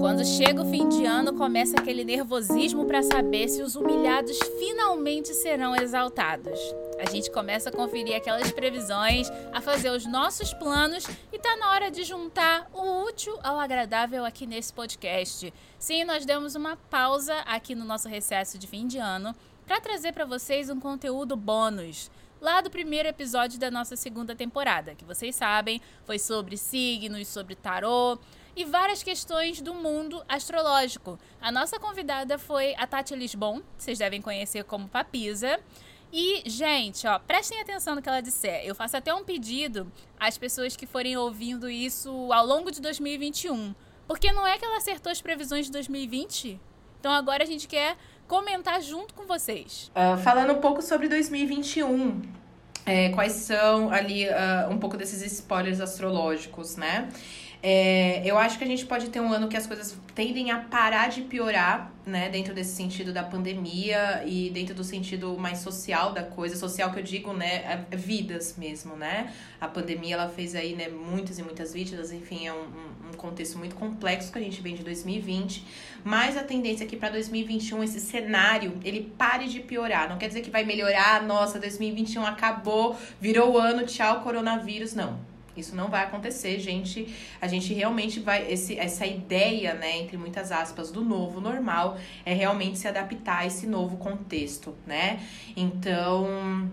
Quando chega o fim de ano, começa aquele nervosismo para saber se os humilhados finalmente serão exaltados. A gente começa a conferir aquelas previsões, a fazer os nossos planos e tá na hora de juntar o útil ao agradável aqui nesse podcast. Sim, nós demos uma pausa aqui no nosso recesso de fim de ano para trazer para vocês um conteúdo bônus lá do primeiro episódio da nossa segunda temporada, que vocês sabem, foi sobre signos, sobre tarô e várias questões do mundo astrológico. A nossa convidada foi a Tati Lisbon, vocês devem conhecer como Papisa. E, gente, ó, prestem atenção no que ela disser. Eu faço até um pedido às pessoas que forem ouvindo isso ao longo de 2021. Porque não é que ela acertou as previsões de 2020? Então agora a gente quer comentar junto com vocês. Uh, falando um pouco sobre 2021. É, quais são ali uh, um pouco desses spoilers astrológicos, né? É, eu acho que a gente pode ter um ano que as coisas tendem a parar de piorar, né? Dentro desse sentido da pandemia e dentro do sentido mais social da coisa. Social que eu digo, né? É vidas mesmo, né? A pandemia, ela fez aí, né? Muitas e muitas vítimas. Enfim, é um, um contexto muito complexo que a gente vem de 2020. Mas a tendência é que para 2021 esse cenário, ele pare de piorar. Não quer dizer que vai melhorar. Nossa, 2021 acabou, virou o ano, tchau, coronavírus. Não isso não vai acontecer, gente. A gente realmente vai. Esse, essa ideia, né, entre muitas aspas, do novo normal é realmente se adaptar a esse novo contexto, né? Então.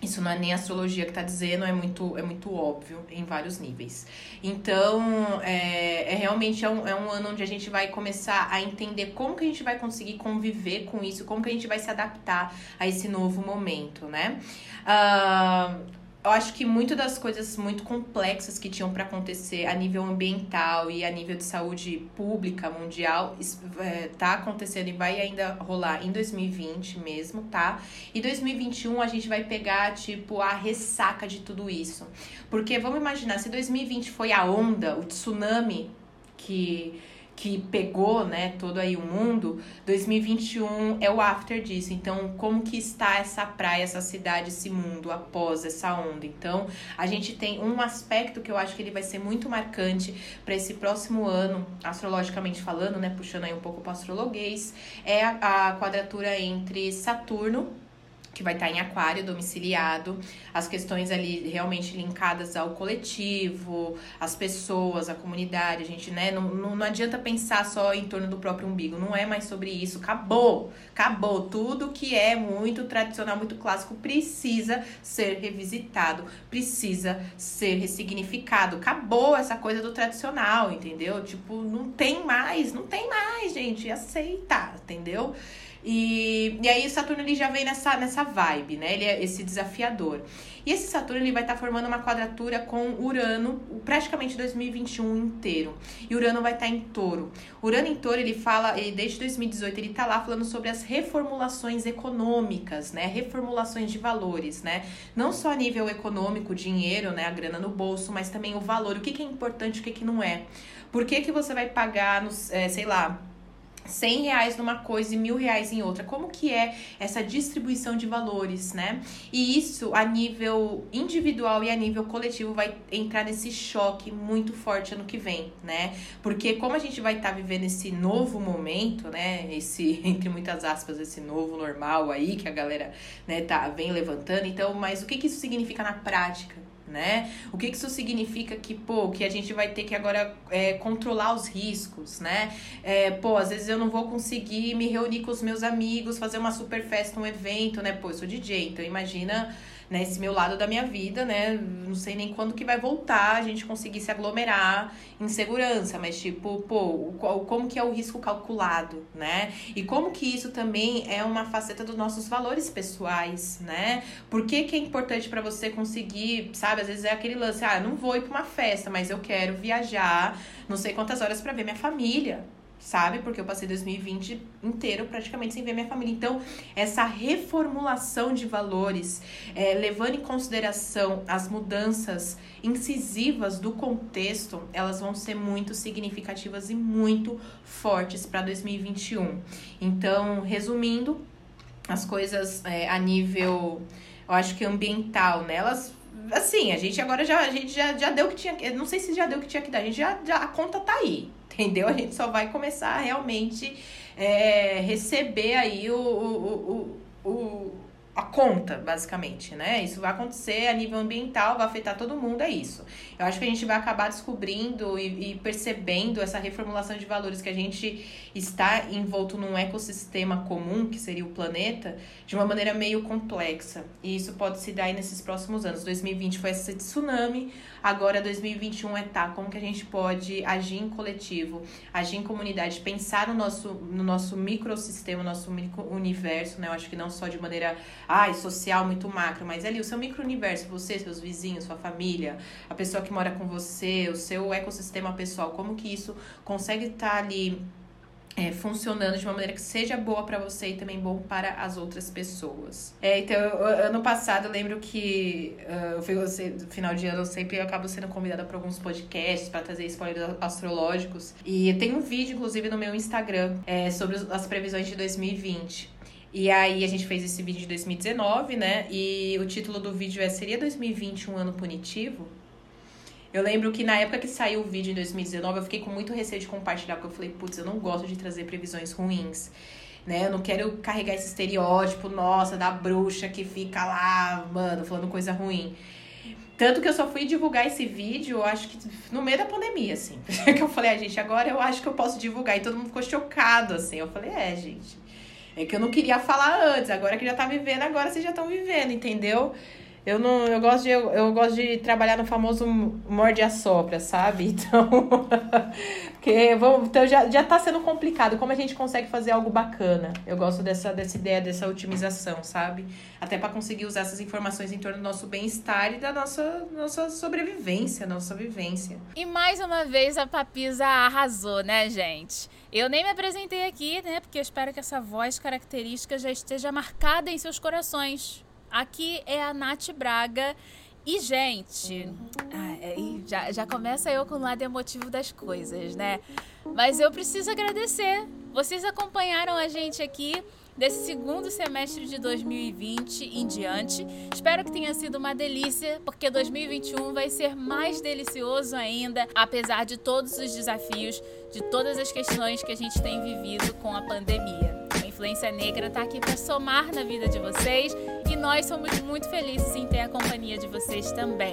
Isso não é nem a astrologia que está dizendo, é muito, é muito óbvio em vários níveis. Então, é, é realmente é um, é um ano onde a gente vai começar a entender como que a gente vai conseguir conviver com isso, como que a gente vai se adaptar a esse novo momento, né? Uh, eu acho que muito das coisas muito complexas que tinham para acontecer a nível ambiental e a nível de saúde pública mundial é, tá acontecendo e vai ainda rolar em 2020 mesmo, tá? E 2021 a gente vai pegar tipo a ressaca de tudo isso. Porque vamos imaginar se 2020 foi a onda, o tsunami que que pegou, né, todo aí o mundo, 2021 é o after disso. Então, como que está essa praia, essa cidade, esse mundo após essa onda? Então, a gente tem um aspecto que eu acho que ele vai ser muito marcante para esse próximo ano, astrologicamente falando, né, puxando aí um pouco para astrologuês, é a, a quadratura entre Saturno que vai estar em aquário domiciliado, as questões ali realmente linkadas ao coletivo, as pessoas, a comunidade, a gente, né, não, não, não adianta pensar só em torno do próprio umbigo, não é mais sobre isso, acabou, acabou, tudo que é muito tradicional, muito clássico precisa ser revisitado, precisa ser ressignificado, acabou essa coisa do tradicional, entendeu? Tipo, não tem mais, não tem mais, gente, aceita, entendeu? E, e aí o Saturno ele já vem nessa, nessa vibe, né? Ele é esse desafiador. E esse Saturno ele vai estar tá formando uma quadratura com Urano praticamente 2021 inteiro. E Urano vai estar tá em Touro. Urano em Touro, ele fala, ele, desde 2018, ele está lá falando sobre as reformulações econômicas, né? Reformulações de valores, né? Não só a nível econômico, dinheiro, né? A grana no bolso, mas também o valor. O que, que é importante, o que, que não é. Por que, que você vai pagar, no, é, sei lá, 100 reais numa coisa e mil reais em outra. Como que é essa distribuição de valores, né? E isso a nível individual e a nível coletivo vai entrar nesse choque muito forte ano que vem, né? Porque como a gente vai estar tá vivendo esse novo momento, né? Esse, entre muitas aspas, esse novo normal aí que a galera, né, tá, vem levantando. Então, mas o que que isso significa na prática? Né? O que, que isso significa que, pô, que a gente vai ter que agora é, controlar os riscos, né? É, pô, às vezes eu não vou conseguir me reunir com os meus amigos, fazer uma super festa, um evento, né? Pô, eu sou DJ, então imagina né, esse meu lado da minha vida, né? Não sei nem quando que vai voltar a gente conseguir se aglomerar em segurança, mas tipo, pô, como que é o risco calculado, né? E como que isso também é uma faceta dos nossos valores pessoais, né? Por que que é importante para você conseguir, sabe? Às vezes é aquele lance, ah, não vou ir para uma festa, mas eu quero viajar não sei quantas horas para ver minha família, sabe? Porque eu passei 2020 inteiro praticamente sem ver minha família. Então, essa reformulação de valores, é, levando em consideração as mudanças incisivas do contexto, elas vão ser muito significativas e muito fortes para 2021. Então, resumindo, as coisas é, a nível, eu acho que ambiental, né? Elas assim, a gente agora já, a gente já, já deu o que tinha. Não sei se já deu o que tinha que dar. A gente já, já. A conta tá aí. Entendeu? A gente só vai começar a realmente é, receber aí o, o, o, o a conta, basicamente, né? Isso vai acontecer a nível ambiental, vai afetar todo mundo, é isso. Eu acho que a gente vai acabar descobrindo e, e, percebendo essa reformulação de valores que a gente está envolto num ecossistema comum, que seria o planeta, de uma maneira meio complexa. E isso pode se dar nesses próximos anos. 2020 foi esse tsunami, agora 2021 é tá, como que a gente pode agir em coletivo, agir em comunidade, pensar no nosso, no nosso microsistema, no nosso micro universo, né? Eu acho que não só de maneira ai, social, muito macro, mas ali o seu micro-universo, você, seus vizinhos, sua família, a pessoa que mora com você, o seu ecossistema pessoal, como que isso consegue estar tá ali é, funcionando de uma maneira que seja boa para você e também bom para as outras pessoas. É, então, ano passado eu lembro que uh, no final de ano eu sempre acabo sendo convidada para alguns podcasts para trazer spoilers astrológicos. E tem um vídeo, inclusive, no meu Instagram é, sobre as previsões de 2020. E aí a gente fez esse vídeo de 2019, né? E o título do vídeo é Seria 2020 um ano punitivo? Eu lembro que na época que saiu o vídeo em 2019, eu fiquei com muito receio de compartilhar, porque eu falei, putz, eu não gosto de trazer previsões ruins. Né? Eu não quero carregar esse estereótipo, nossa, da bruxa que fica lá, mano, falando coisa ruim. Tanto que eu só fui divulgar esse vídeo, eu acho que no meio da pandemia, assim. que eu falei, ah, gente, agora eu acho que eu posso divulgar. E todo mundo ficou chocado, assim. Eu falei, é, gente. É que eu não queria falar antes, agora que já tá vivendo, agora vocês já estão vivendo, entendeu? Eu não, eu gosto de eu, eu gosto de trabalhar no famoso morde a sopra, sabe? Então, porque vamos, então já, já tá sendo complicado. Como a gente consegue fazer algo bacana? Eu gosto dessa, dessa ideia, dessa otimização, sabe? Até para conseguir usar essas informações em torno do nosso bem-estar e da nossa, nossa sobrevivência, nossa vivência. E mais uma vez a Papisa arrasou, né, gente? Eu nem me apresentei aqui, né? Porque eu espero que essa voz característica já esteja marcada em seus corações. Aqui é a Nath Braga. E, gente, ah, é, já, já começa eu com o lado emotivo das coisas, né? Mas eu preciso agradecer. Vocês acompanharam a gente aqui desse segundo semestre de 2020 em diante. Espero que tenha sido uma delícia, porque 2021 vai ser mais delicioso ainda, apesar de todos os desafios, de todas as questões que a gente tem vivido com a pandemia. A influência negra está aqui para somar na vida de vocês nós somos muito felizes em ter a companhia de vocês também.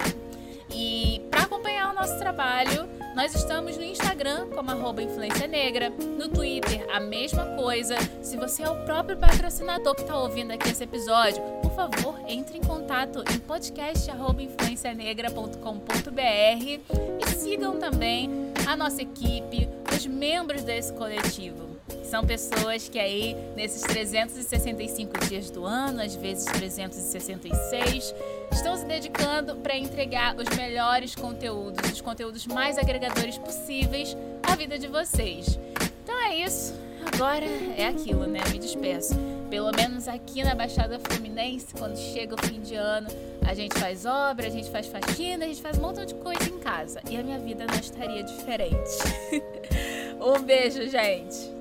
E para acompanhar o nosso trabalho, nós estamos no Instagram como Influência Negra, no Twitter a mesma coisa. Se você é o próprio patrocinador que está ouvindo aqui esse episódio, por favor, entre em contato em podcast.influencianegra.com.br e sigam também a nossa equipe, os membros desse coletivo. São pessoas que aí, nesses 365 dias do ano, às vezes 366, estão se dedicando para entregar os melhores conteúdos, os conteúdos mais agregadores possíveis à vida de vocês. Então é isso. Agora é aquilo, né? Me despeço. Pelo menos aqui na Baixada Fluminense, quando chega o fim de ano, a gente faz obra, a gente faz faxina, a gente faz um montão de coisa em casa. E a minha vida não estaria diferente. um beijo, gente!